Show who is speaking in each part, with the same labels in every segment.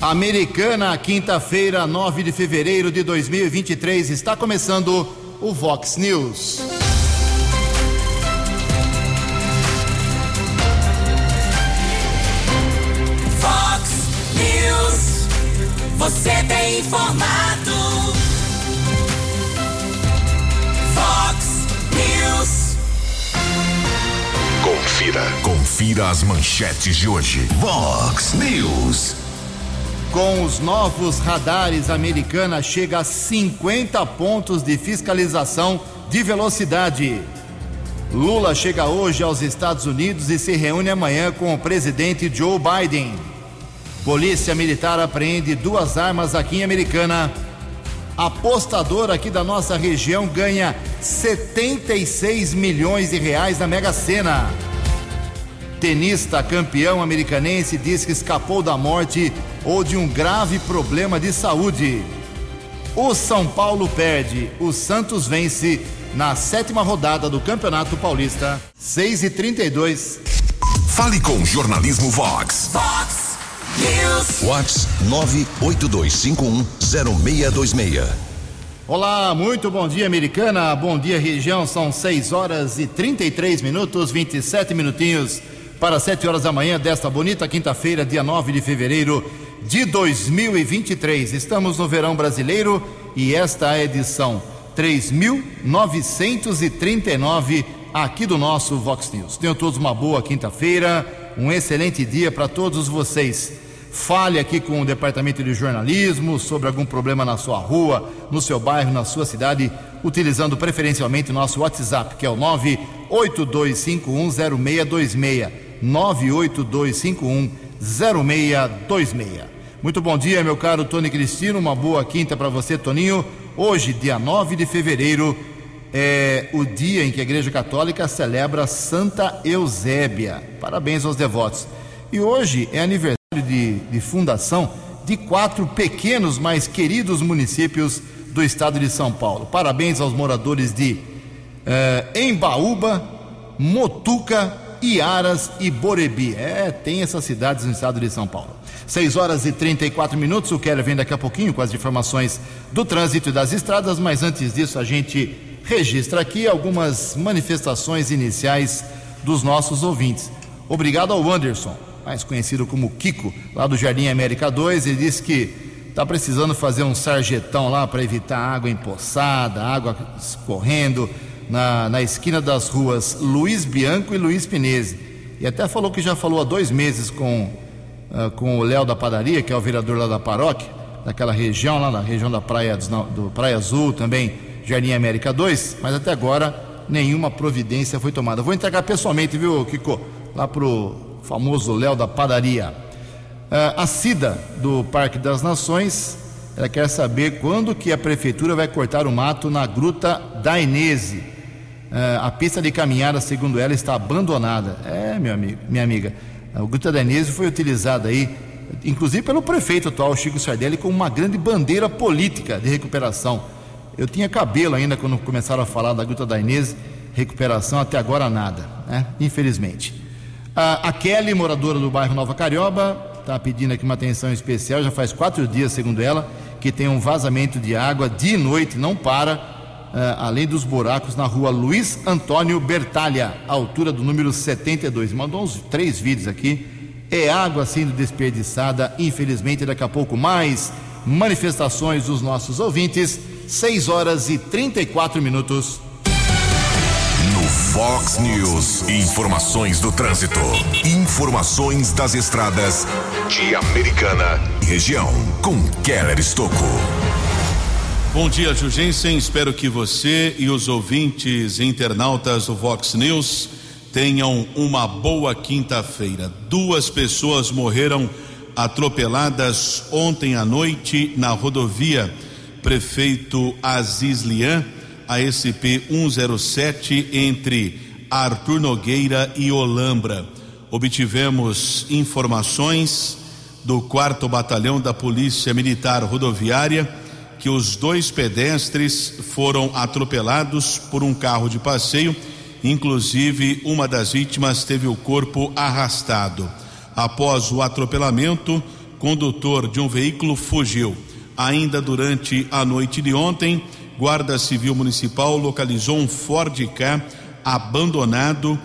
Speaker 1: Americana, quinta-feira, 9 de fevereiro de 2023, está começando o Vox News.
Speaker 2: Vox News, você tem informado. Vox News.
Speaker 3: Confira. Confira as manchetes de hoje. Vox News.
Speaker 1: Com os novos radares, a Americana chega a 50 pontos de fiscalização de velocidade. Lula chega hoje aos Estados Unidos e se reúne amanhã com o presidente Joe Biden. Polícia Militar apreende duas armas aqui em Americana. Apostador aqui da nossa região ganha 76 milhões de reais na Mega Sena. Tenista campeão americanense diz que escapou da morte ou de um grave problema de saúde. O São Paulo perde, o Santos vence na sétima rodada do Campeonato Paulista. 6 e 32
Speaker 3: Fale com o Jornalismo Vox.
Speaker 2: Vox News.
Speaker 3: Vox 982510626.
Speaker 1: Olá, muito bom dia, americana. Bom dia, região. São 6 horas e 33 minutos, 27 minutinhos para 7 horas da manhã desta bonita quinta-feira, dia 9 de fevereiro de 2023. Estamos no verão brasileiro e esta é a edição 3939 aqui do nosso Vox News. Tenham todos uma boa quinta-feira, um excelente dia para todos vocês. Fale aqui com o departamento de jornalismo sobre algum problema na sua rua, no seu bairro, na sua cidade, utilizando preferencialmente o nosso WhatsApp, que é o 982510626. 982510626. Muito bom dia, meu caro Tony Cristino. Uma boa quinta para você, Toninho. Hoje, dia 9 de fevereiro, é o dia em que a Igreja Católica celebra Santa Eusébia. Parabéns aos devotos. E hoje é aniversário de, de fundação de quatro pequenos, mas queridos municípios do estado de São Paulo. Parabéns aos moradores de eh, Embaúba, Motuca, Iaras e Borebi. É, tem essas cidades no estado de São Paulo. 6 horas e 34 minutos. O Keller vem daqui a pouquinho com as informações do trânsito e das estradas, mas antes disso a gente registra aqui algumas manifestações iniciais dos nossos ouvintes. Obrigado ao Anderson, mais conhecido como Kiko, lá do Jardim América 2. Ele disse que está precisando fazer um sarjetão lá para evitar água empoçada, água escorrendo na, na esquina das ruas Luiz Bianco e Luiz Pinese. E até falou que já falou há dois meses com, uh, com o Léo da Padaria, que é o vereador lá da paróquia, daquela região, lá na região da Praia, do, Praia Azul, também Jardim América 2, mas até agora nenhuma providência foi tomada. Vou entregar pessoalmente, viu, Kiko? Lá pro famoso Léo da Padaria. Uh, a Cida do Parque das Nações, ela quer saber quando que a prefeitura vai cortar o mato na Gruta da Inese. Uh, a pista de caminhada, segundo ela, está abandonada. É, meu amigo, minha amiga. A Gruta da Inese foi utilizada aí, inclusive pelo prefeito atual, Chico Sardelli, como uma grande bandeira política de recuperação. Eu tinha cabelo ainda quando começaram a falar da Gruta da Inês, recuperação, até agora nada, né? infelizmente. A, a Kelly, moradora do bairro Nova Carioba, está pedindo aqui uma atenção especial, já faz quatro dias, segundo ela, que tem um vazamento de água de noite, não para, além dos buracos na rua Luiz Antônio Bertalha, altura do número 72. Mandou uns três vídeos aqui. É água sendo desperdiçada, infelizmente, daqui a pouco mais manifestações dos nossos ouvintes. 6 horas e 34 minutos.
Speaker 3: No Fox News, informações do trânsito, informações das estradas de Americana e região, com Keller Estocco.
Speaker 4: Bom dia, Jugensen. Espero que você e os ouvintes internautas do Vox News tenham uma boa quinta-feira. Duas pessoas morreram atropeladas ontem à noite na rodovia Prefeito Aziz Lian, ASP 107, entre Arthur Nogueira e Olambra. Obtivemos informações do 4 Batalhão da Polícia Militar Rodoviária que os dois pedestres foram atropelados por um carro de passeio, inclusive uma das vítimas teve o corpo arrastado. Após o atropelamento, condutor de um veículo fugiu. Ainda durante a noite de ontem, Guarda Civil Municipal localizou um Ford K abandonado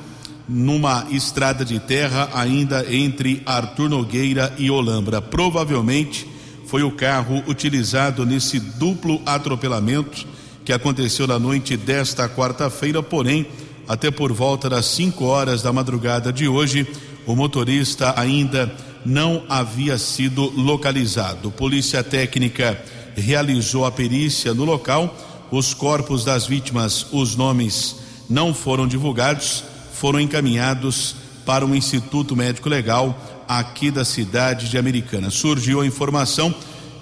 Speaker 4: numa estrada de terra ainda entre Arthur Nogueira e Olambra. Provavelmente foi o carro utilizado nesse duplo atropelamento que aconteceu na noite desta quarta-feira, porém, até por volta das 5 horas da madrugada de hoje, o motorista ainda não havia sido localizado. Polícia Técnica realizou a perícia no local. Os corpos das vítimas, os nomes não foram divulgados, foram encaminhados para o Instituto Médico Legal aqui da cidade de Americana. Surgiu a informação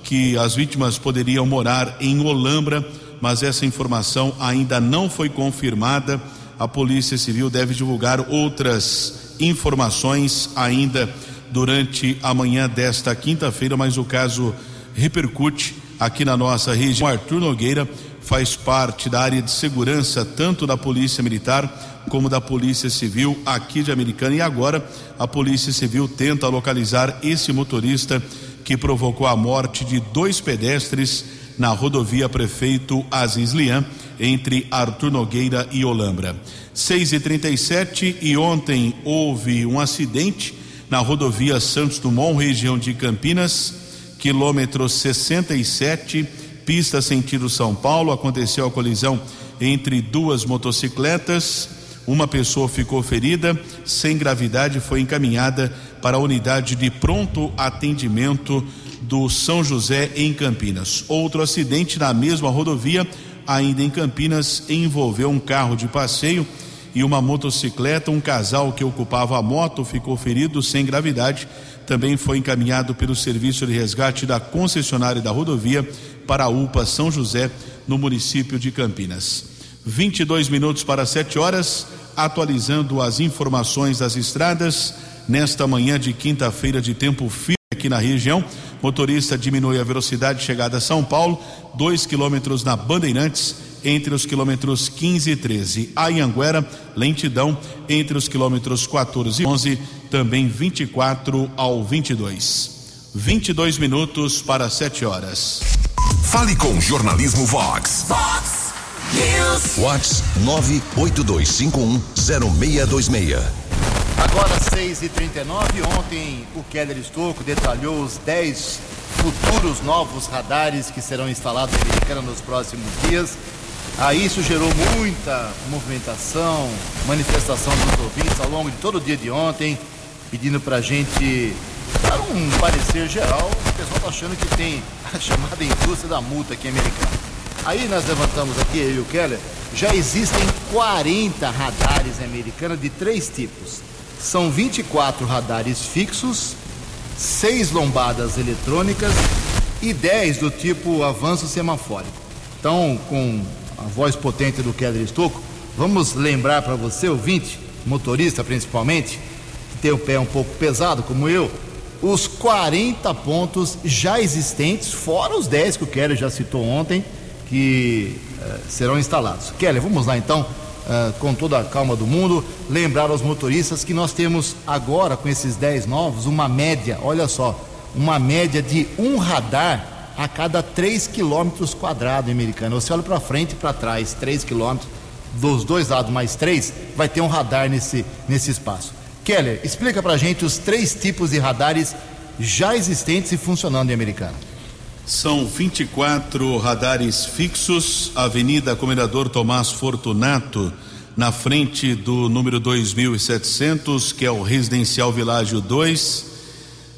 Speaker 4: que as vítimas poderiam morar em Olambra, mas essa informação ainda não foi confirmada. A Polícia Civil deve divulgar outras informações ainda durante a manhã desta quinta-feira, mas o caso repercute aqui na nossa região. Arthur Nogueira faz parte da área de segurança tanto da Polícia Militar como da Polícia Civil aqui de Americana e agora a Polícia Civil tenta localizar esse motorista que provocou a morte de dois pedestres na rodovia Prefeito Aziz Lian entre Arthur Nogueira e Olambra. 6 e 37 e ontem houve um acidente na rodovia Santos Dumont, região de Campinas, quilômetro 67, pista sentido São Paulo. Aconteceu a colisão entre duas motocicletas. Uma pessoa ficou ferida, sem gravidade, foi encaminhada para a unidade de pronto atendimento do São José em Campinas. Outro acidente na mesma rodovia, ainda em Campinas, envolveu um carro de passeio e uma motocicleta. Um casal que ocupava a moto ficou ferido sem gravidade. Também foi encaminhado pelo serviço de resgate da concessionária da rodovia para a UPA São José, no município de Campinas. 22 minutos para 7 horas, atualizando as informações das estradas nesta manhã de quinta-feira de tempo firme aqui na região. Motorista diminui a velocidade chegada a São Paulo, 2 quilômetros na Bandeirantes entre os quilômetros 15 e 13. Anhanguera, lentidão entre os quilômetros 14 e 11, também 24 ao 22. 22 minutos para 7 horas.
Speaker 3: Fale com Jornalismo Vox.
Speaker 2: Vox News.
Speaker 3: Vox 982510626.
Speaker 1: Agora 6 e 39 ontem o Keller Estocco detalhou os 10 futuros novos radares que serão instalados em Americana nos próximos dias. Aí isso gerou muita movimentação, manifestação dos ouvintes ao longo de todo o dia de ontem, pedindo para a gente dar um parecer geral. O pessoal está achando que tem a chamada indústria da multa aqui Americana. Aí nós levantamos aqui, eu e o Keller, já existem 40 radares em Americana de três tipos. São 24 radares fixos, seis lombadas eletrônicas e 10 do tipo avanço semafórico. Então, com a voz potente do Keller Estocco, vamos lembrar para você, ouvinte, motorista principalmente, que tem o pé um pouco pesado como eu, os 40 pontos já existentes, fora os 10 que o Keller já citou ontem, que eh, serão instalados. Keller, vamos lá então, eh, com toda a calma do mundo, lembrar aos motoristas que nós temos agora, com esses 10 novos, uma média, olha só, uma média de um radar a cada 3 quilômetros quadrados americano. Você olha para frente e para trás, 3 quilômetros, dos dois lados mais 3, vai ter um radar nesse, nesse espaço. Keller, explica para gente os três tipos de radares já existentes e funcionando em Americana.
Speaker 4: São 24 radares fixos, Avenida Comendador Tomás Fortunato, na frente do número 2700, que é o Residencial Világio 2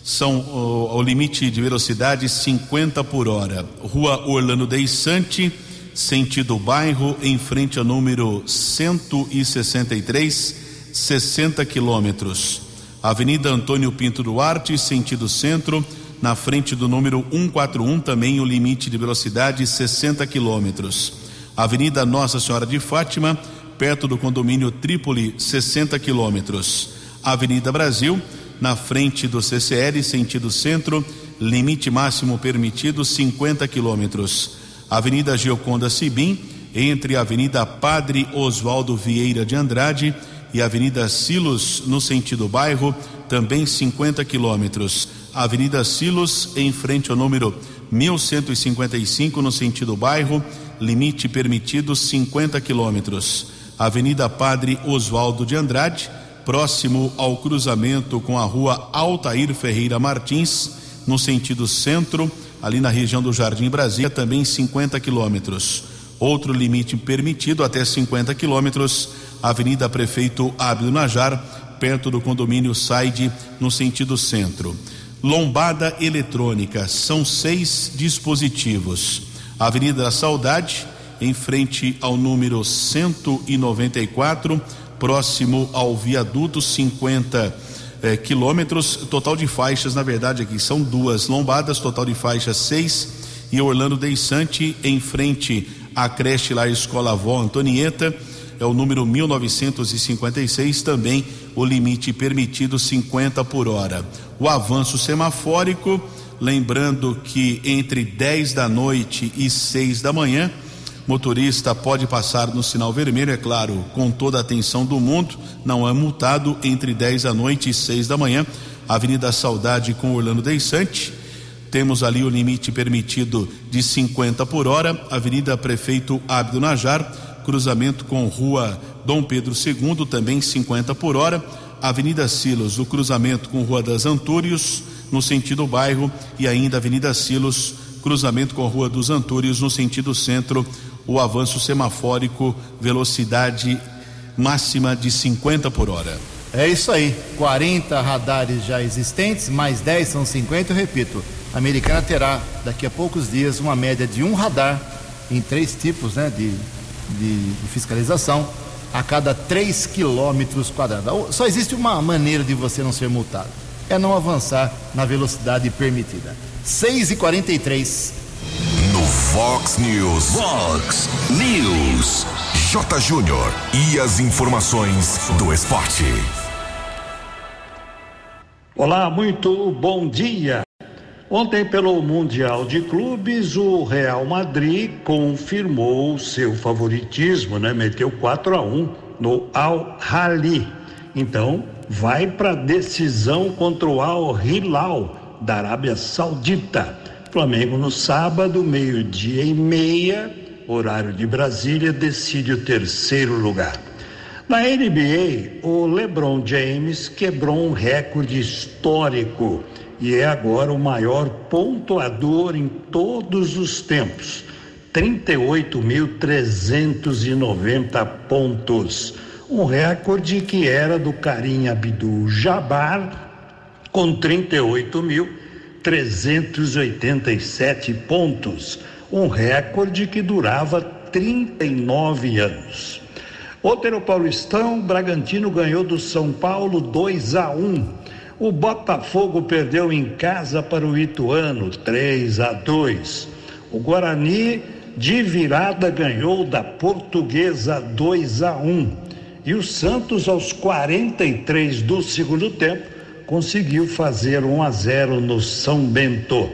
Speaker 4: são o, o, limite de velocidade 50 por hora. Rua Orlando Deissante, sentido bairro, em frente ao número 163, 60 quilômetros. Avenida Antônio Pinto Duarte, sentido centro, na frente do número 141, também o limite de velocidade 60 quilômetros. Avenida Nossa Senhora de Fátima, perto do condomínio Trípoli, 60 quilômetros. Avenida Brasil, na frente do CCL, sentido centro, limite máximo permitido 50 quilômetros. Avenida Gioconda Sibim, entre a Avenida Padre Oswaldo Vieira de Andrade e Avenida Silos, no sentido bairro, também 50 quilômetros. Avenida Silos, em frente ao número 1155, no sentido bairro, limite permitido 50 quilômetros. Avenida Padre Oswaldo de Andrade, próximo ao cruzamento com a rua Altair Ferreira Martins, no sentido centro, ali na região do Jardim Brasília, também 50 quilômetros. Outro limite permitido até 50 quilômetros, Avenida Prefeito Abdo Najar, perto do condomínio Saide, no sentido centro. Lombada eletrônica, são seis dispositivos. Avenida da Saudade, em frente ao número 194, próximo ao viaduto 50 eh, quilômetros. Total de faixas, na verdade, aqui são duas lombadas, total de faixas seis. E Orlando Deissante, em frente à creche lá Escola Avó Antonieta, é o número 1956, também o limite permitido 50 por hora. O avanço semafórico, lembrando que entre 10 da noite e 6 da manhã, motorista pode passar no sinal vermelho, é claro, com toda a atenção do mundo, não é multado entre 10 da noite e 6 da manhã. Avenida Saudade com Orlando Deissante. Temos ali o limite permitido de 50 por hora. Avenida Prefeito Abdo Najar, cruzamento com Rua Dom Pedro II, também 50 por hora. Avenida Silos, o cruzamento com Rua das Antúrios, no sentido bairro, e ainda Avenida Silos, cruzamento com Rua dos Antúrios, no sentido centro, o avanço semafórico, velocidade máxima de 50 por hora.
Speaker 1: É isso aí, 40 radares já existentes, mais 10 são 50, eu repito. A americana terá daqui a poucos dias uma média de um radar em três tipos né, de, de, de fiscalização a cada 3 quilômetros quadrados. Só existe uma maneira de você não ser multado: é não avançar na velocidade permitida. 6 e 43
Speaker 3: No Fox News. Fox News. J. Júnior. E as informações do esporte.
Speaker 5: Olá, muito bom dia. Ontem, pelo Mundial de Clubes, o Real Madrid confirmou seu favoritismo, né? Meteu 4 a 1 no Al Hali. Então, vai para decisão contra o Al Hilal da Arábia Saudita. Flamengo no sábado, meio-dia e meia, horário de Brasília, decide o terceiro lugar. Na NBA, o LeBron James quebrou um recorde histórico e é agora o maior pontuador em todos os tempos. 38.390 pontos. Um recorde que era do Karim Abdul-Jabbar com 38.387 pontos. Um recorde que durava 39 anos. No Paulistão, Bragantino ganhou do São Paulo 2 a 1. O Botafogo perdeu em casa para o Ituano 3 a 2. O Guarani de virada ganhou da Portuguesa 2 a 1. E o Santos aos 43 do segundo tempo conseguiu fazer 1 a 0 no São Bento.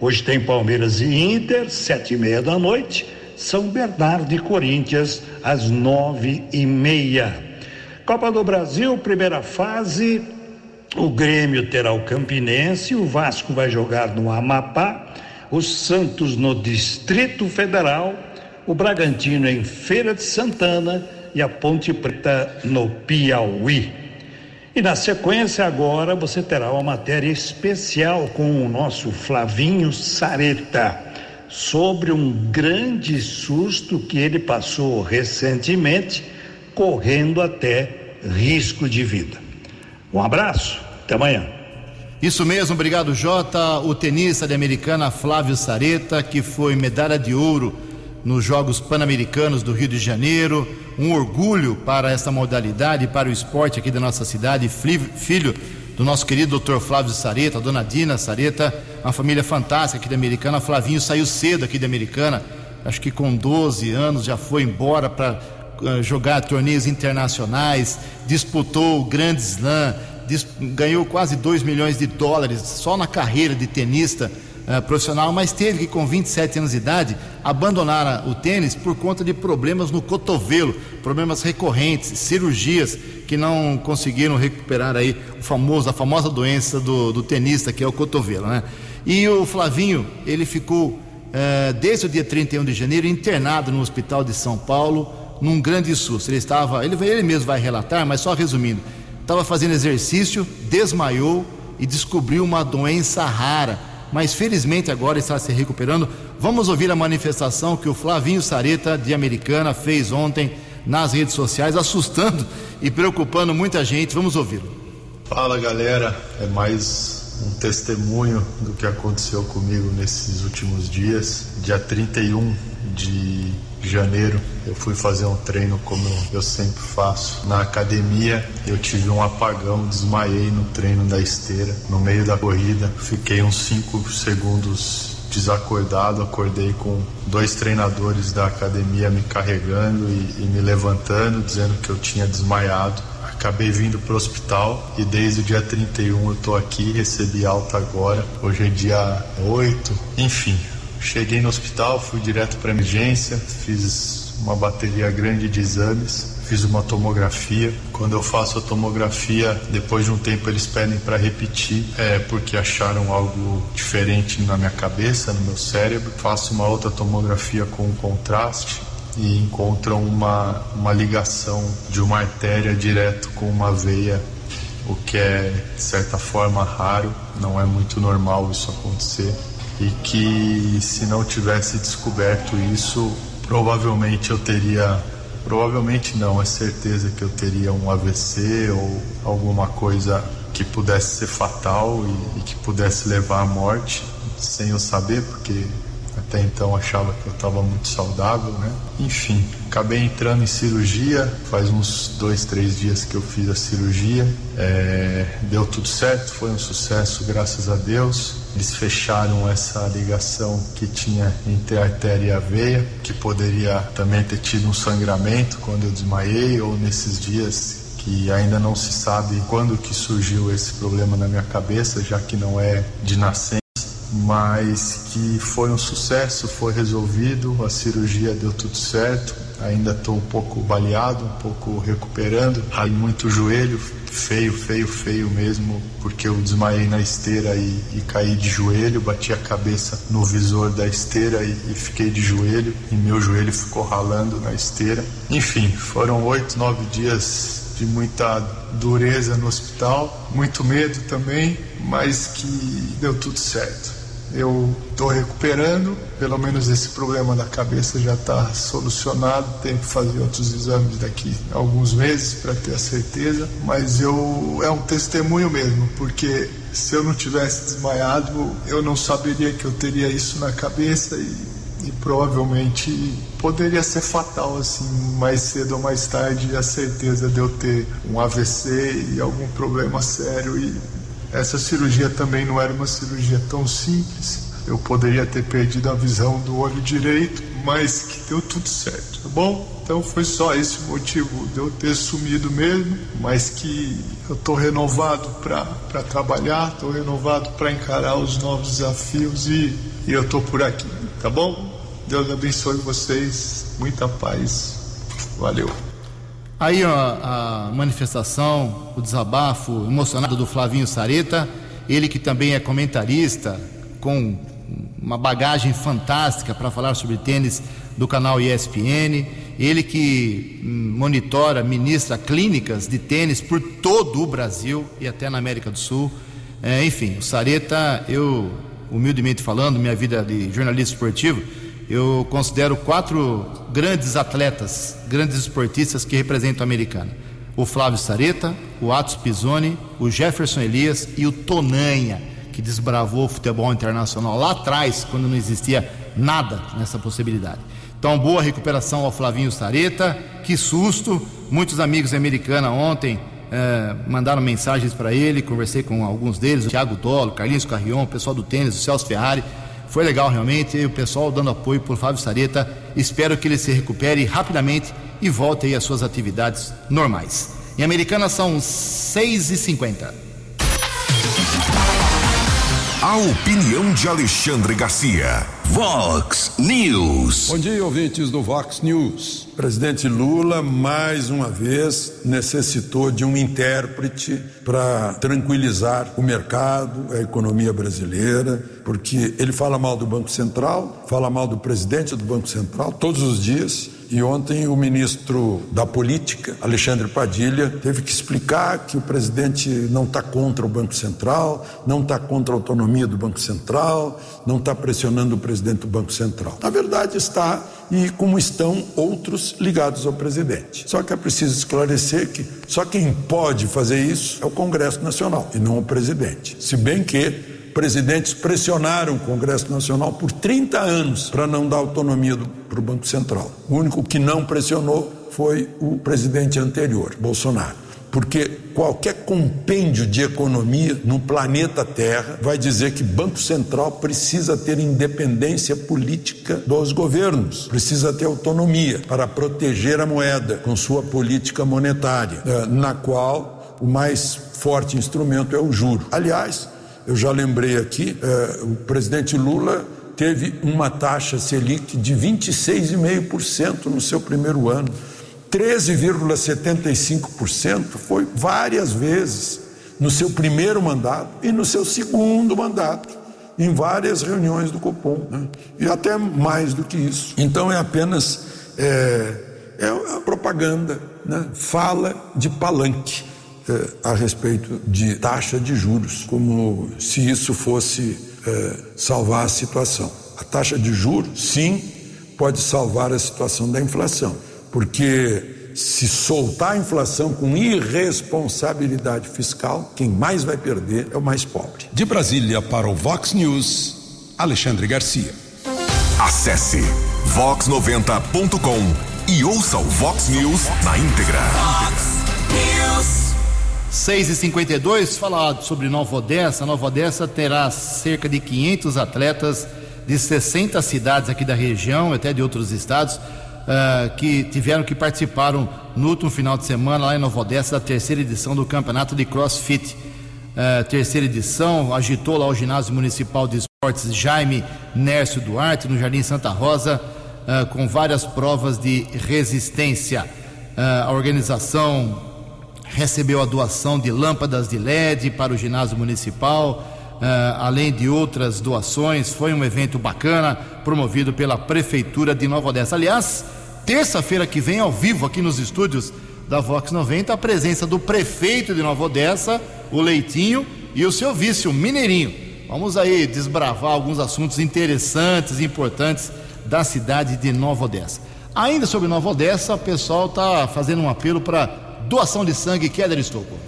Speaker 5: Hoje tem Palmeiras e Inter, sete e meia da noite. São Bernardo e Corinthians às nove e meia. Copa do Brasil, primeira fase. O Grêmio terá o Campinense, o Vasco vai jogar no Amapá, o Santos no Distrito Federal, o Bragantino em Feira de Santana e a Ponte Preta no Piauí. E na sequência, agora você terá uma matéria especial com o nosso Flavinho Sareta sobre um grande susto que ele passou recentemente, correndo até risco de vida. Um abraço, até amanhã.
Speaker 1: Isso mesmo, obrigado Jota. O tenista de americana Flávio Sareta, que foi medalha de ouro nos Jogos Pan-Americanos do Rio de Janeiro. Um orgulho para essa modalidade, para o esporte aqui da nossa cidade. Filho do nosso querido Dr. Flávio Sareta, dona Dina Sareta, uma família fantástica aqui da Americana. Flavinho saiu cedo aqui da Americana, acho que com 12 anos já foi embora para jogar torneios internacionais, disputou o Grand Slam, ganhou quase 2 milhões de dólares só na carreira de tenista uh, profissional, mas teve que, com 27 anos de idade, abandonar o tênis por conta de problemas no cotovelo, problemas recorrentes, cirurgias que não conseguiram recuperar aí o famoso, a famosa doença do, do tenista, que é o cotovelo, né? E o Flavinho, ele ficou uh, desde o dia 31 de janeiro internado no Hospital de São Paulo, num grande susto. Ele estava, ele, ele mesmo vai relatar, mas só resumindo, estava fazendo exercício, desmaiou e descobriu uma doença rara, mas felizmente agora está se recuperando. Vamos ouvir a manifestação que o Flavinho Sareta de Americana fez ontem nas redes sociais, assustando e preocupando muita gente. Vamos ouvi-lo.
Speaker 6: Fala galera, é mais um testemunho do que aconteceu comigo nesses últimos dias. Dia 31 de janeiro eu fui fazer um treino como eu sempre faço na academia. Eu tive um apagão, desmaiei no treino da esteira, no meio da corrida. Fiquei uns 5 segundos desacordado, acordei com dois treinadores da academia me carregando e, e me levantando, dizendo que eu tinha desmaiado acabei vindo para o hospital e desde o dia 31 eu estou aqui, recebi alta agora. Hoje é dia 8, enfim. Cheguei no hospital, fui direto para emergência, fiz uma bateria grande de exames, fiz uma tomografia. Quando eu faço a tomografia, depois de um tempo eles pedem para repetir, é porque acharam algo diferente na minha cabeça, no meu cérebro. Faço uma outra tomografia com contraste e encontram uma, uma ligação de uma artéria direto com uma veia, o que é de certa forma raro, não é muito normal isso acontecer. E que se não tivesse descoberto isso, provavelmente eu teria. Provavelmente não, é certeza que eu teria um AVC ou alguma coisa que pudesse ser fatal e, e que pudesse levar à morte, sem eu saber, porque até então achava que eu estava muito saudável, né? Enfim, acabei entrando em cirurgia. Faz uns dois, três dias que eu fiz a cirurgia. É, deu tudo certo, foi um sucesso, graças a Deus. Eles fecharam essa ligação que tinha entre a artéria e a veia, que poderia também ter tido um sangramento quando eu desmaiei ou nesses dias que ainda não se sabe quando que surgiu esse problema na minha cabeça, já que não é de nascença mas que foi um sucesso, foi resolvido, a cirurgia deu tudo certo. Ainda estou um pouco baleado, um pouco recuperando. Aí muito joelho, feio, feio, feio mesmo, porque eu desmaiei na esteira e, e caí de joelho, bati a cabeça no visor da esteira e, e fiquei de joelho, e meu joelho ficou ralando na esteira. Enfim, foram oito, nove dias de muita dureza no hospital, muito medo também, mas que deu tudo certo. Eu estou recuperando, pelo menos esse problema da cabeça já está solucionado. Tenho que fazer outros exames daqui a alguns meses para ter a certeza, mas eu é um testemunho mesmo, porque se eu não tivesse desmaiado, eu não saberia que eu teria isso na cabeça e e provavelmente poderia ser fatal assim mais cedo ou mais tarde a certeza de eu ter um AVC e algum problema sério e essa cirurgia também não era uma cirurgia tão simples. Eu poderia ter perdido a visão do olho direito, mas que deu tudo certo, tá bom? Então foi só esse motivo de eu ter sumido mesmo, mas que eu estou renovado para trabalhar, estou renovado para encarar os novos desafios e, e eu estou por aqui, tá bom? Deus abençoe vocês, muita paz. Valeu.
Speaker 1: Aí ó, a manifestação, o desabafo emocionado do Flavinho Sareta, ele que também é comentarista, com uma bagagem fantástica para falar sobre tênis do canal ESPN, ele que monitora, ministra clínicas de tênis por todo o Brasil e até na América do Sul. É, enfim, o Sareta, eu, humildemente falando, minha vida de jornalista esportivo, eu considero quatro grandes atletas, grandes esportistas que representam a americana: o Flávio Sareta, o Atos Pisoni, o Jefferson Elias e o Tonanha, que desbravou o futebol internacional lá atrás, quando não existia nada nessa possibilidade. Então, boa recuperação ao Flavinho Sareta, que susto! Muitos amigos americanos ontem eh, mandaram mensagens para ele, conversei com alguns deles, o Thiago Dolo, Carlinhos Carrion, o pessoal do tênis, o Celso Ferrari. Foi legal realmente, o pessoal dando apoio por Flávio Sareta. Espero que ele se recupere rapidamente e volte aí às suas atividades normais. Em Americana são 6h50.
Speaker 3: A opinião de Alexandre Garcia.
Speaker 2: Vox News.
Speaker 7: Bom dia, ouvintes do Vox News. Presidente Lula, mais uma vez, necessitou de um intérprete para tranquilizar o mercado, a economia brasileira, porque ele fala mal do Banco Central, fala mal do presidente do Banco Central todos os dias e ontem o ministro da Política, Alexandre Padilha, teve que explicar que o presidente não está contra o Banco Central, não está contra a autonomia do Banco Central, não está pressionando o presidente do Banco Central. Na verdade, está, e como estão outros ligados ao presidente. Só que é preciso esclarecer que só quem pode fazer isso é o Congresso Nacional e não o presidente. Se bem que presidentes pressionaram o Congresso Nacional por 30 anos para não dar autonomia para o Banco Central. O único que não pressionou foi o presidente anterior, Bolsonaro. Porque qualquer compêndio de economia no planeta Terra vai dizer que Banco Central precisa ter independência política dos governos, precisa ter autonomia para proteger a moeda com sua política monetária, eh, na qual o mais forte instrumento é o juro. Aliás, eu já lembrei aqui, eh, o presidente Lula teve uma taxa Selic de 26,5% no seu primeiro ano. 13,75% foi várias vezes no seu primeiro mandato e no seu segundo mandato, em várias reuniões do Copom, né? e até mais do que isso. Então é apenas é, é propaganda, né? fala de palanque eh, a respeito de taxa de juros, como se isso fosse eh, salvar a situação. A taxa de juros, sim, pode salvar a situação da inflação, porque se soltar a inflação com irresponsabilidade fiscal, quem mais vai perder é o mais pobre.
Speaker 8: De Brasília para o Vox News, Alexandre Garcia.
Speaker 3: Acesse vox90.com e ouça o Vox News na íntegra.
Speaker 2: News.
Speaker 1: 6 e 52 falar sobre Nova Odessa. Nova Odessa terá cerca de 500 atletas de 60 cidades aqui da região, até de outros estados, uh, que tiveram que participaram no último final de semana lá em Nova Odessa da terceira edição do campeonato de CrossFit. Uh, terceira edição, agitou lá o ginásio municipal de esportes Jaime Nércio Duarte, no Jardim Santa Rosa, uh, com várias provas de resistência. a organização recebeu a doação de lâmpadas de LED para o ginásio municipal, uh, além de outras doações. Foi um evento bacana, promovido pela Prefeitura de Nova Odessa. Aliás, terça-feira que vem, ao vivo, aqui nos estúdios da Vox 90, a presença do prefeito de Nova Odessa, o Leitinho, e o seu vice, o Mineirinho. Vamos aí desbravar alguns assuntos interessantes e importantes da cidade de Nova Odessa. Ainda sobre Nova Odessa, o pessoal está fazendo um apelo para doação de sangue, Keller Estocco.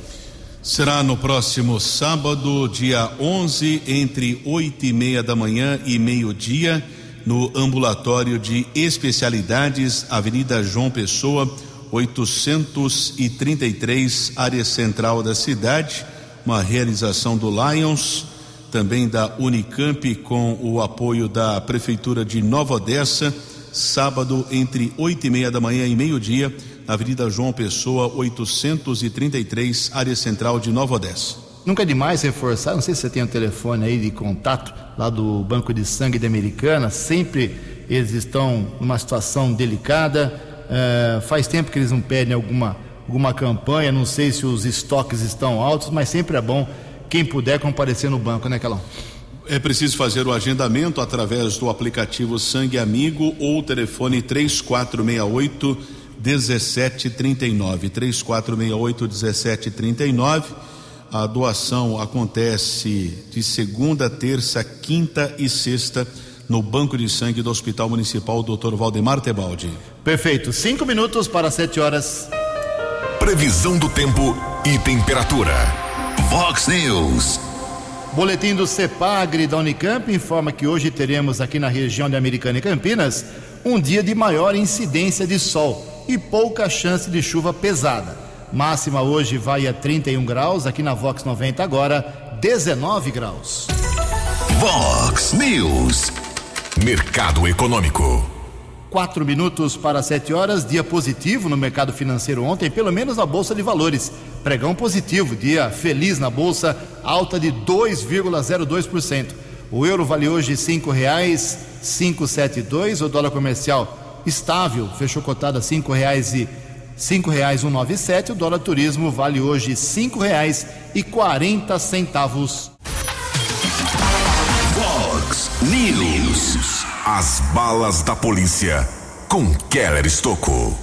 Speaker 4: Será no próximo sábado, dia 11, entre oito e meia da manhã e meio-dia, no ambulatório de especialidades, Avenida João Pessoa, 833, área central da cidade. Uma realização do Lions, também da Unicamp, com o apoio da Prefeitura de Nova Odessa, sábado, entre oito e meia da manhã e meio-dia na Avenida João Pessoa, 833, área central de Nova Odessa.
Speaker 1: Nunca é demais reforçar, não sei se você tem um telefone aí de contato lá do Banco de Sangue da Americana, sempre eles estão numa situação delicada, é, faz tempo que eles não pedem alguma, alguma campanha, não sei se os estoques estão altos, mas sempre é bom quem puder comparecer no banco, né, Calão?
Speaker 4: É preciso fazer o agendamento através do aplicativo Sangue Amigo ou telefone 3468 1739 3468 1739. A doação acontece de segunda, terça, quinta e sexta no Banco de Sangue do Hospital Municipal Dr. Valdemar Tebaldi.
Speaker 1: Perfeito. Cinco minutos para sete horas.
Speaker 3: Previsão do tempo e temperatura.
Speaker 2: Vox News.
Speaker 1: Boletim do CEPAGRE da Unicamp informa que hoje teremos aqui na região de Americana e Campinas um dia de maior incidência de sol e pouca chance de chuva pesada. Máxima hoje vai a 31 graus, aqui na Vox 90 agora 19 graus.
Speaker 2: Vox News.
Speaker 3: Mercado Econômico.
Speaker 1: Quatro minutos para sete horas, dia positivo no mercado financeiro ontem, pelo menos na Bolsa de Valores. Pregão positivo, dia feliz na bolsa, alta de 2,02%. O euro vale hoje cinco reais 572, o dólar comercial estável, fechou cotado a cinco reais e cinco reais 197, o dólar turismo vale hoje cinco reais e quarenta centavos.
Speaker 2: Fox News.
Speaker 3: As balas da polícia com Keller Estocou.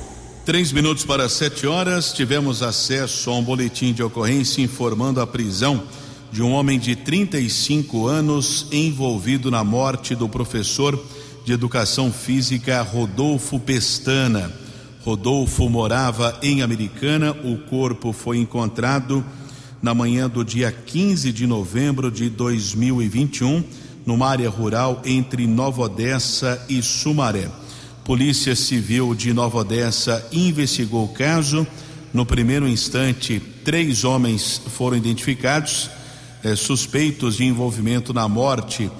Speaker 4: Três minutos para sete horas, tivemos acesso a um boletim de ocorrência informando a prisão de um homem de 35 anos envolvido na morte do professor de educação física Rodolfo Pestana. Rodolfo morava em Americana, o corpo foi encontrado na manhã do dia 15 de novembro de 2021, numa área rural entre Nova Odessa e Sumaré. Polícia Civil de Nova Odessa investigou o caso. No primeiro instante, três homens foram identificados, eh, suspeitos de envolvimento na morte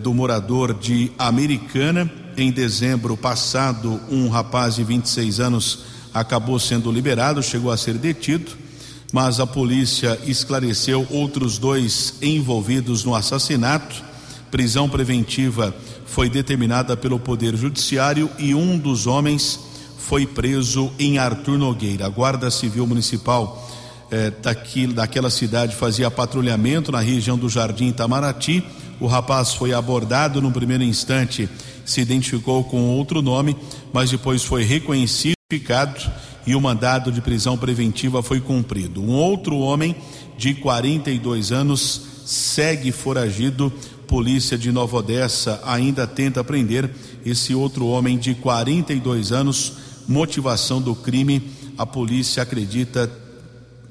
Speaker 4: do morador de Americana. Em dezembro passado, um rapaz de 26 anos acabou sendo liberado, chegou a ser detido, mas a polícia esclareceu outros dois envolvidos no assassinato. Prisão preventiva foi determinada pelo Poder Judiciário e um dos homens foi preso em Arthur Nogueira. A Guarda Civil Municipal eh, daquela cidade fazia patrulhamento na região do Jardim Itamaraty. O rapaz foi abordado no primeiro instante, se identificou com outro nome, mas depois foi reconhecido e o mandado de prisão preventiva foi cumprido. Um outro homem de 42 anos segue foragido polícia de Nova Odessa ainda tenta prender esse outro homem de 42 anos. Motivação do crime, a polícia acredita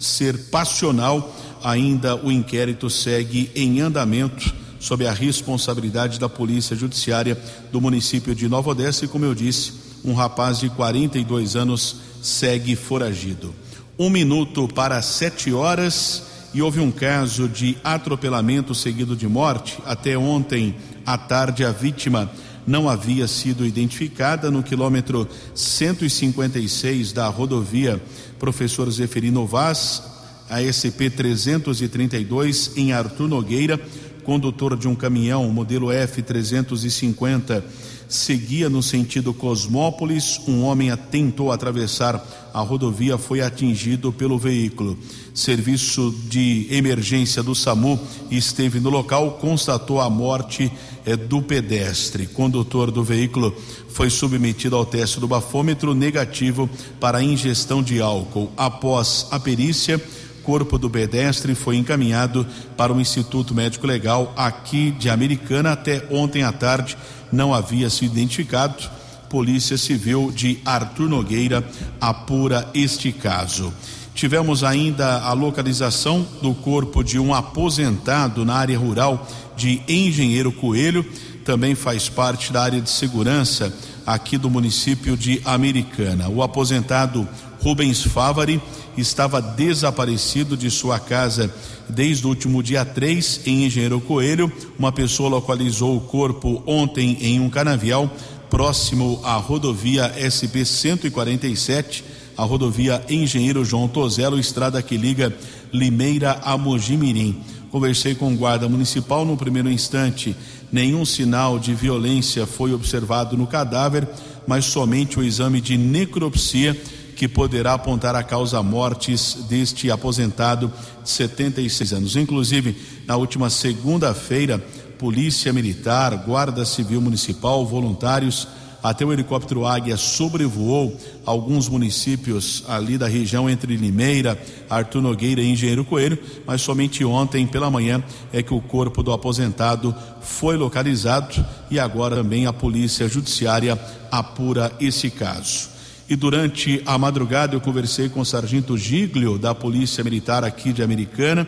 Speaker 4: ser passional. Ainda o inquérito segue em andamento sob a responsabilidade da Polícia Judiciária do município de Nova Odessa. E como eu disse, um rapaz de 42 anos segue foragido. Um minuto para sete horas e houve um caso de atropelamento seguido de morte. Até ontem à tarde, a vítima não havia sido identificada no quilômetro 156 da rodovia Professor Zeferino Vaz, a SP 332, em Artur Nogueira. Condutor de um caminhão modelo F350 seguia no sentido Cosmópolis. Um homem tentou atravessar a rodovia, foi atingido pelo veículo. Serviço de emergência do SAMU esteve no local, constatou a morte é, do pedestre. Condutor do veículo foi submetido ao teste do bafômetro negativo para ingestão de álcool. Após a perícia, corpo do pedestre foi encaminhado para o Instituto Médico Legal aqui de Americana até ontem à tarde não havia sido identificado. Polícia Civil de Arthur Nogueira apura este caso. Tivemos ainda a localização do corpo de um aposentado na área rural de Engenheiro Coelho, também faz parte da área de segurança aqui do município de Americana. O aposentado Rubens Favari estava desaparecido de sua casa desde o último dia 3 em Engenheiro Coelho. Uma pessoa localizou o corpo ontem em um canavial próximo à rodovia SP 147, a rodovia Engenheiro João Tozelo, estrada que liga Limeira a Mojimirim. Conversei com o guarda municipal no primeiro instante. Nenhum sinal de violência foi observado no cadáver, mas somente o exame de necropsia que poderá apontar a causa mortes deste aposentado de 76 anos. Inclusive, na última segunda-feira, Polícia Militar, Guarda Civil Municipal, voluntários, até o helicóptero Águia sobrevoou alguns municípios ali da região entre Limeira, Artur Nogueira e Engenheiro Coelho, mas somente ontem pela manhã é que o corpo do aposentado foi localizado e agora também a Polícia Judiciária apura esse caso. E durante a madrugada eu conversei com o sargento Giglio, da Polícia Militar aqui de Americana.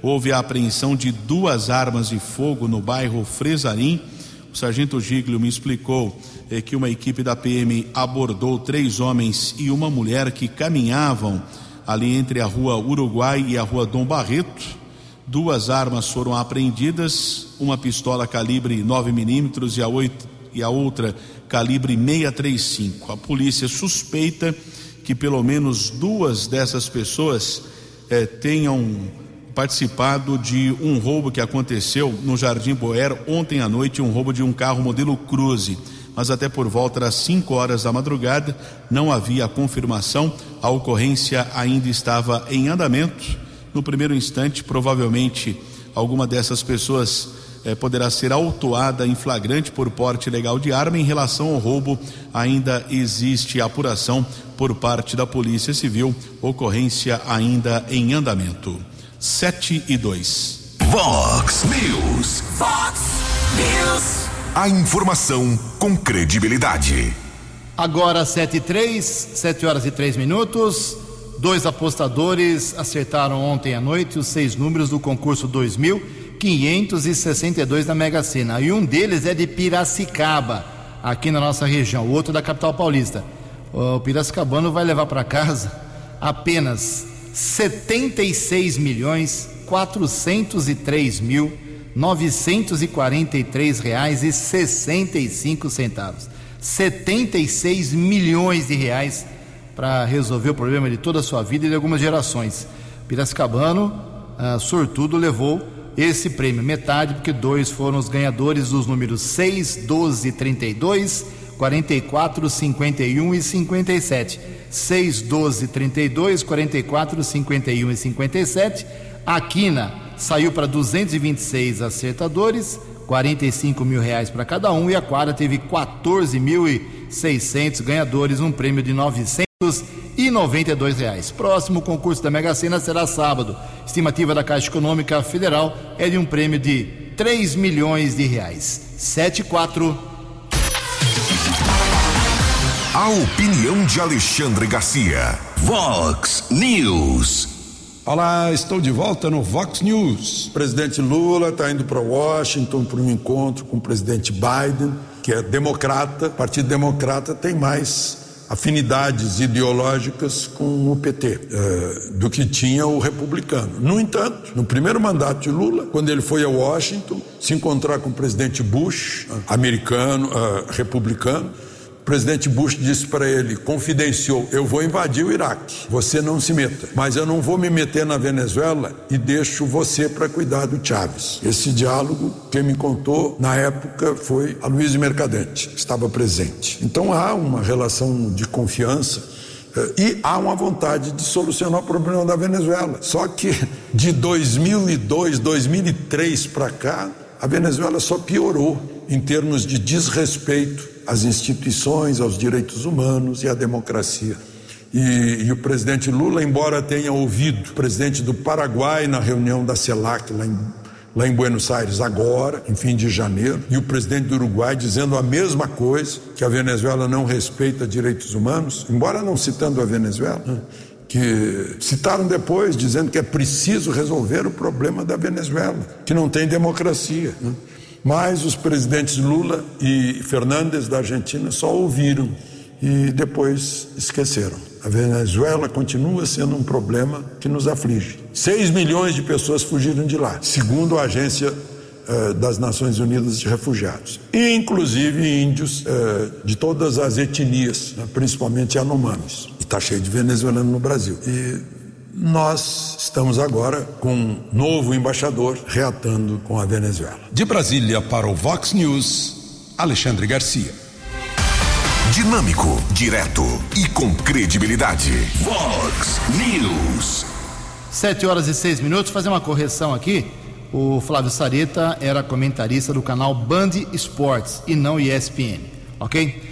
Speaker 4: Houve a apreensão de duas armas de fogo no bairro Fresarim. O sargento Giglio me explicou eh, que uma equipe da PM abordou três homens e uma mulher que caminhavam ali entre a rua Uruguai e a rua Dom Barreto. Duas armas foram apreendidas, uma pistola calibre 9 milímetros e a, outra calibre 635. A polícia suspeita que pelo menos duas dessas pessoas eh, tenham participado de um roubo que aconteceu no Jardim Boer ontem à noite, um roubo de um carro modelo Cruze. Mas até por volta das 5 horas da madrugada não havia confirmação, a ocorrência ainda estava em andamento. No primeiro instante, provavelmente alguma dessas pessoas eh, poderá ser autuada em flagrante por porte ilegal de arma. Em relação ao roubo, ainda existe apuração por parte da Polícia Civil, ocorrência ainda em andamento. 7 e 2.
Speaker 3: Vox News.
Speaker 2: Fox News.
Speaker 3: A informação com credibilidade.
Speaker 1: Agora 7 e 3, 7 horas e 3 minutos. Dois apostadores acertaram ontem à noite os seis números do concurso 2562 da Mega Sena. E um deles é de Piracicaba, aqui na nossa região, o outro da capital paulista. O Piracicabano vai levar para casa apenas 76 milhões 403 mil 943 reais e 65 centavos. 76 milhões de reais para resolver o problema de toda a sua vida e de algumas gerações. Piracicabano, ah, sortudo, levou esse prêmio, metade, porque dois foram os ganhadores dos números 6, 12, 32, 44, 51 e 57. 6, 12, 32, 44, 51 e 57. A Quina saiu para 226 acertadores, 45 mil reais para cada um, e a Quadra teve 14.600 ganhadores, um prêmio de 992 reais. Próximo concurso da Mega Sena será sábado. Estimativa da Caixa Econômica Federal é de um prêmio de 3 milhões de reais. 74
Speaker 3: A opinião de Alexandre Garcia.
Speaker 2: Vox News.
Speaker 7: Olá, estou de volta no Vox News. O presidente Lula está indo para Washington para um encontro com o presidente Biden, que é democrata. O Partido Democrata tem mais afinidades ideológicas com o PT eh, do que tinha o republicano. No entanto, no primeiro mandato de Lula, quando ele foi a Washington se encontrar com o presidente Bush, americano, eh, republicano, presidente Bush disse para ele, confidenciou: Eu vou invadir o Iraque, você não se meta, mas eu não vou me meter na Venezuela e deixo você para cuidar do Chaves. Esse diálogo, quem me contou na época foi a Luiz Mercadante, que estava presente. Então há uma relação de confiança. eh, E há uma vontade de solucionar o problema da Venezuela. Só que de 2002, 2003 para cá, a Venezuela só piorou em termos de desrespeito às instituições, aos direitos humanos e à democracia. E, e o presidente Lula, embora tenha ouvido o presidente do Paraguai na reunião da CELAC lá em, lá em Buenos Aires agora, em fim de janeiro, e o presidente do Uruguai dizendo a mesma coisa, que a Venezuela não respeita direitos humanos, embora não citando a Venezuela, né, que citaram depois dizendo que é preciso resolver o problema da Venezuela, que não tem democracia. né. Mas os presidentes Lula e Fernandes da Argentina só ouviram e depois esqueceram. A Venezuela continua sendo um problema que nos aflige. 6 milhões de pessoas fugiram de lá, segundo a Agência eh, das Nações Unidas de Refugiados, inclusive índios eh, de todas as etnias, né, principalmente Yanomamis. E está cheio de venezuelano no Brasil. E nós estamos agora com um novo embaixador reatando com a Venezuela.
Speaker 8: De Brasília para o Vox News, Alexandre Garcia.
Speaker 3: Dinâmico, direto e com credibilidade.
Speaker 2: Vox News.
Speaker 1: 7 horas e 6 minutos. Fazer uma correção aqui. O Flávio Sareta era comentarista do canal Band Esportes e não ESPN, ok?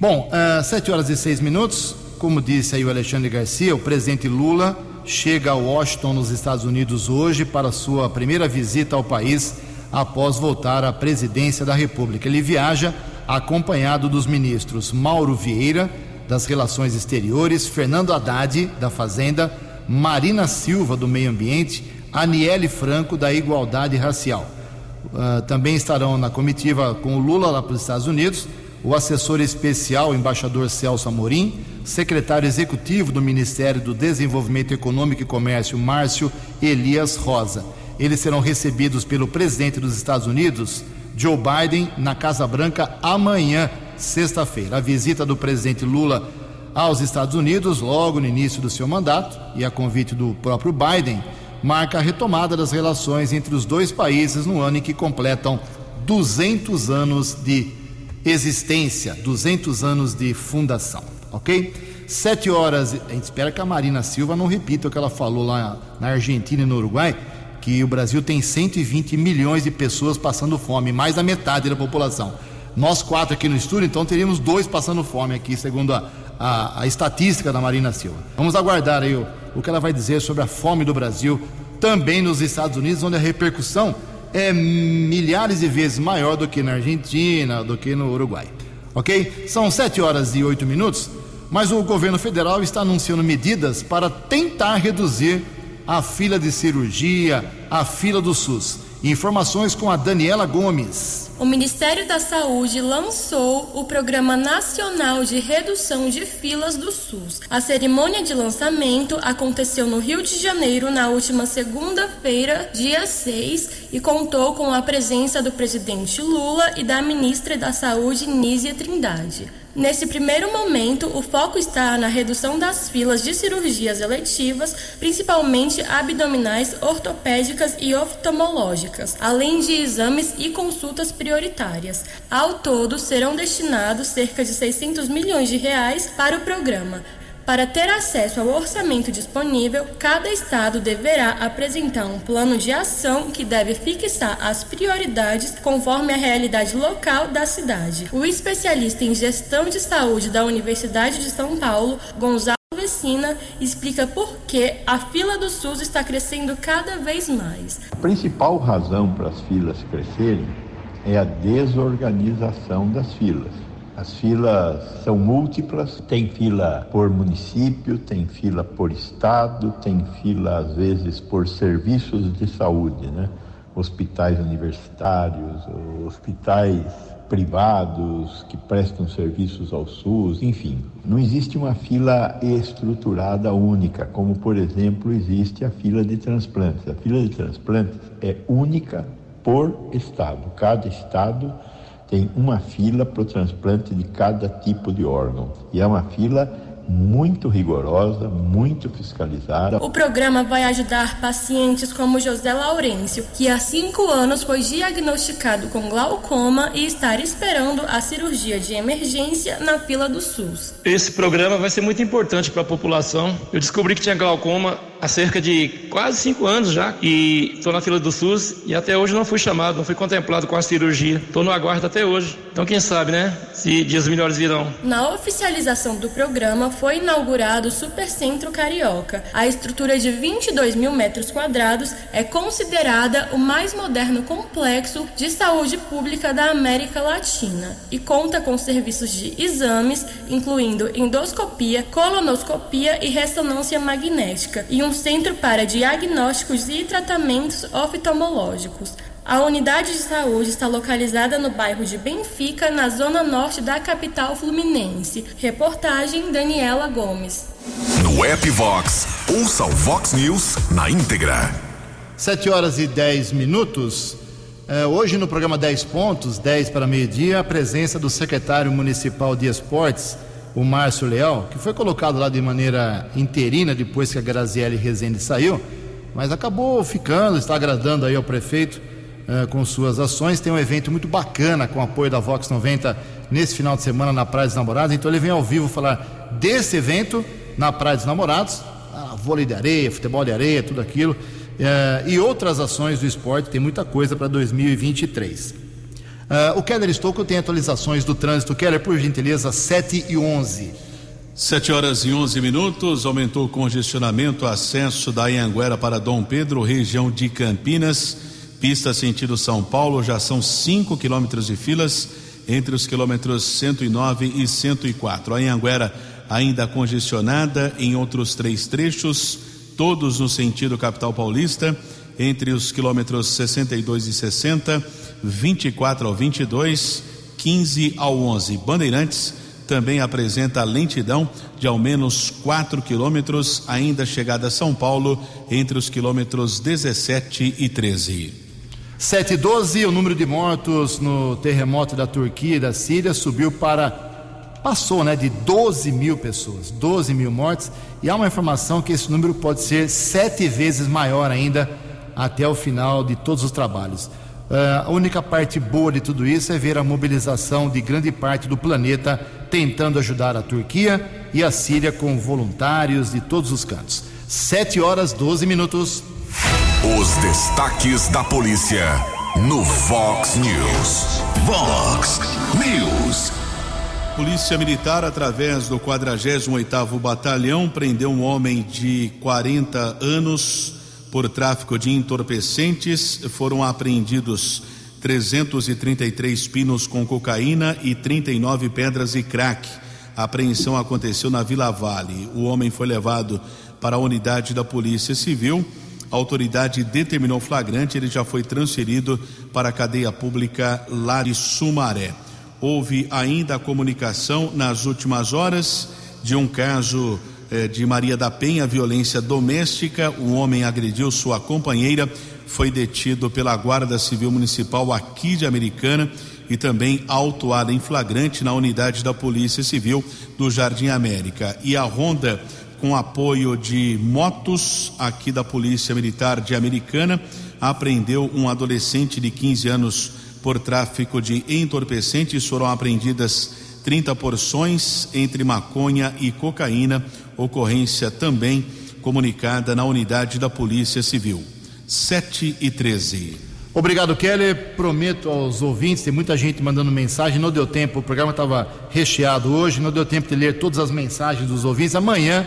Speaker 1: Bom, uh, 7 horas e 6 minutos. Como disse aí o Alexandre Garcia, o presidente Lula chega a Washington, nos Estados Unidos, hoje para sua primeira visita ao país após voltar à presidência da República. Ele viaja acompanhado dos ministros Mauro Vieira, das Relações Exteriores, Fernando Haddad, da Fazenda, Marina Silva, do Meio Ambiente, Aniele Franco, da Igualdade Racial. Uh, também estarão na comitiva com o Lula lá para os Estados Unidos, o assessor especial, embaixador Celso Amorim, secretário executivo do Ministério do Desenvolvimento Econômico e Comércio, Márcio Elias Rosa. Eles serão recebidos pelo presidente dos Estados Unidos, Joe Biden, na Casa Branca amanhã, sexta-feira. A visita do presidente Lula aos Estados Unidos logo no início do seu mandato e a convite do próprio Biden, marca a retomada das relações entre os dois países no ano em que completam 200 anos de existência, 200 anos de fundação, ok? Sete horas, a gente espera que a Marina Silva não repita o que ela falou lá na Argentina e no Uruguai, que o Brasil tem 120 milhões de pessoas passando fome, mais da metade da população. Nós quatro aqui no estúdio, então teríamos dois passando fome aqui, segundo a, a, a estatística da Marina Silva. Vamos aguardar aí o, o que ela vai dizer sobre a fome do Brasil, também nos Estados Unidos, onde a repercussão é milhares de vezes maior do que na Argentina, do que no Uruguai. Ok? São sete horas e oito minutos, mas o governo federal está anunciando medidas para tentar reduzir a fila de cirurgia, a fila do SUS. Informações com a Daniela Gomes.
Speaker 9: O Ministério da Saúde lançou o Programa Nacional de Redução de Filas do SUS. A cerimônia de lançamento aconteceu no Rio de Janeiro na última segunda-feira, dia 6, e contou com a presença do presidente Lula e da ministra da Saúde, Nízia Trindade. Nesse primeiro momento, o foco está na redução das filas de cirurgias eletivas, principalmente abdominais, ortopédicas e oftalmológicas, além de exames e consultas prioritárias. Ao todo, serão destinados cerca de 600 milhões de reais para o programa, para ter acesso ao orçamento disponível, cada estado deverá apresentar um plano de ação que deve fixar as prioridades conforme a realidade local da cidade. O especialista em gestão de saúde da Universidade de São Paulo, Gonzalo Vecina, explica por que a fila do SUS está crescendo cada vez mais.
Speaker 10: A principal razão para as filas crescerem é a desorganização das filas. As filas são múltiplas, tem fila por município, tem fila por estado, tem fila às vezes por serviços de saúde, né? Hospitais universitários, hospitais privados que prestam serviços ao SUS, enfim. Não existe uma fila estruturada única, como por exemplo existe a fila de transplantes. A fila de transplantes é única por estado. Cada estado tem uma fila para o transplante de cada tipo de órgão. E é uma fila muito rigorosa, muito fiscalizada.
Speaker 9: O programa vai ajudar pacientes como José Laurêncio, que há cinco anos foi diagnosticado com glaucoma e está esperando a cirurgia de emergência na fila do SUS.
Speaker 11: Esse programa vai ser muito importante para a população. Eu descobri que tinha glaucoma há cerca de quase cinco anos já e estou na fila do SUS e até hoje não fui chamado, não fui contemplado com a cirurgia. Estou no aguardo até hoje. Então quem sabe, né? Se dias melhores virão.
Speaker 9: Na oficialização do programa foi inaugurado o Supercentro Carioca. A estrutura de 22 mil metros quadrados é considerada o mais moderno complexo de saúde pública da América Latina e conta com serviços de exames, incluindo endoscopia, colonoscopia e ressonância magnética, e um centro para diagnósticos e tratamentos oftalmológicos. A unidade de saúde está localizada no bairro de Benfica, na zona norte da capital fluminense. Reportagem Daniela Gomes.
Speaker 3: No app Vox, ouça o Vox News na íntegra.
Speaker 1: 7 horas e 10 minutos. É, hoje no programa 10 pontos, 10 para meio-dia, a presença do secretário municipal de esportes, o Márcio Leal, que foi colocado lá de maneira interina depois que a Graziele Rezende saiu, mas acabou ficando, está agradando aí ao prefeito uh, com suas ações. Tem um evento muito bacana com apoio da Vox 90 nesse final de semana na Praia dos Namorados. Então ele vem ao vivo falar desse evento na Praia dos Namorados, ah, vôlei de areia, futebol de areia, tudo aquilo. Uh, e outras ações do esporte, tem muita coisa para 2023. Uh, o Keller Estouco tem atualizações do trânsito. Keller, por gentileza, 7 e 11.
Speaker 4: 7 horas e 11 minutos. Aumentou o congestionamento, acesso da Anhanguera para Dom Pedro, região de Campinas. Pista sentido São Paulo, já são 5 quilômetros de filas entre os quilômetros 109 e 104. A Anhanguera ainda congestionada em outros três trechos, todos no sentido capital paulista, entre os quilômetros 62 e 60, 24 ao 22, 15 ao 11. Bandeirantes também apresenta lentidão de ao menos 4 quilômetros, ainda chegada a São Paulo, entre os quilômetros 17 e 13.
Speaker 1: 7 e 12, o número de mortos no terremoto da Turquia e da Síria subiu para passou né, de 12 mil pessoas, 12 mil mortes, e há uma informação que esse número pode ser sete vezes maior ainda até o final de todos os trabalhos. Uh, a única parte boa de tudo isso é ver a mobilização de grande parte do planeta tentando ajudar a Turquia e a Síria com voluntários de todos os cantos. 7 horas 12 minutos.
Speaker 3: Os destaques da polícia no Vox News. Vox News.
Speaker 4: Polícia Militar, através do 48º Batalhão, prendeu um homem de 40 anos por tráfico de entorpecentes. Foram apreendidos 333 pinos com cocaína e 39 pedras e crack. A apreensão aconteceu na Vila Vale. O homem foi levado para a unidade da Polícia Civil. A autoridade determinou flagrante, ele já foi transferido para a cadeia pública de Sumaré. Houve ainda a comunicação nas últimas horas de um caso de Maria da Penha, violência doméstica. Um homem agrediu sua companheira, foi detido pela Guarda Civil Municipal aqui de Americana e também autuado em flagrante na unidade da Polícia Civil do Jardim América. E a Ronda, com apoio de motos aqui da Polícia Militar de Americana, apreendeu um adolescente de 15 anos por tráfico de entorpecentes. Foram apreendidas 30 porções entre maconha e cocaína, ocorrência também comunicada na unidade da Polícia Civil. 7 e 13.
Speaker 1: Obrigado, Keller. Prometo aos ouvintes, tem muita gente mandando mensagem, não deu tempo, o programa estava recheado hoje, não deu tempo de ler todas as mensagens dos ouvintes. Amanhã,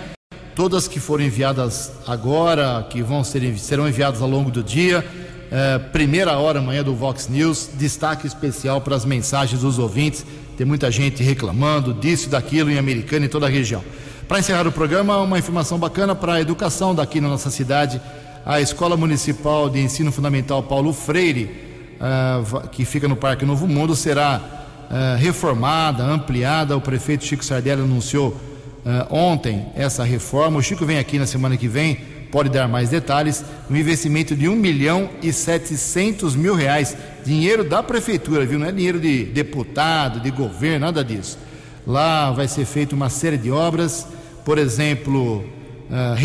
Speaker 1: todas que foram enviadas agora, que vão ser, serão enviadas ao longo do dia, é, primeira hora amanhã do Vox News, destaque especial para as mensagens dos ouvintes. Tem muita gente reclamando disso, daquilo em Americana e toda a região. Para encerrar o programa, uma informação bacana para a educação daqui na nossa cidade. A Escola Municipal de Ensino Fundamental Paulo Freire, uh, que fica no Parque Novo Mundo, será uh, reformada, ampliada. O prefeito Chico Sardelli anunciou uh, ontem essa reforma. O Chico vem aqui na semana que vem pode dar mais detalhes, um investimento de 1 milhão e 700 mil reais, dinheiro da prefeitura, viu? Não é dinheiro de deputado, de governo, nada disso. Lá vai ser feita uma série de obras, por exemplo, uh,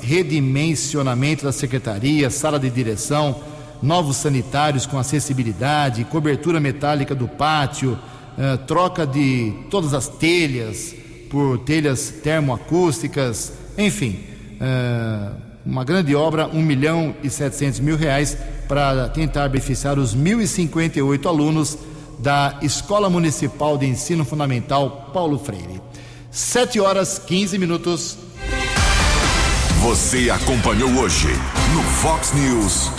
Speaker 1: redimensionamento da secretaria, sala de direção, novos sanitários com acessibilidade, cobertura metálica do pátio, uh, troca de todas as telhas por telhas termoacústicas, enfim é, uma grande obra, 1 milhão e 700 mil reais, para tentar beneficiar os 1.058 alunos da Escola Municipal de Ensino Fundamental Paulo Freire. 7 horas 15 minutos.
Speaker 3: Você acompanhou hoje no Fox News.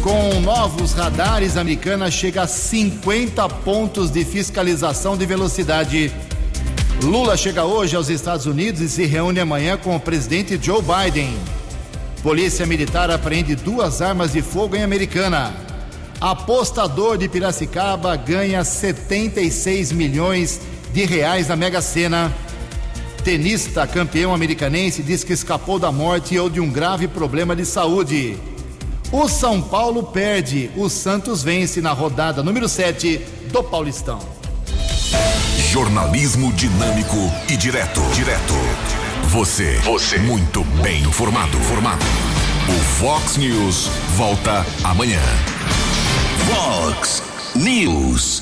Speaker 1: Com novos radares, a Americana chega a 50 pontos de fiscalização de velocidade Lula chega hoje aos Estados Unidos e se reúne amanhã com o presidente Joe Biden. Polícia Militar apreende duas armas de fogo em Americana. Apostador de Piracicaba ganha 76 milhões de reais na Mega Sena. Tenista campeão americanense diz que escapou da morte ou de um grave problema de saúde. O São Paulo perde, o Santos vence na rodada número 7 do Paulistão.
Speaker 3: Jornalismo dinâmico e direto. Direto. Você. Você. Muito bem informado. Formado. O Fox News volta amanhã.
Speaker 2: Fox News.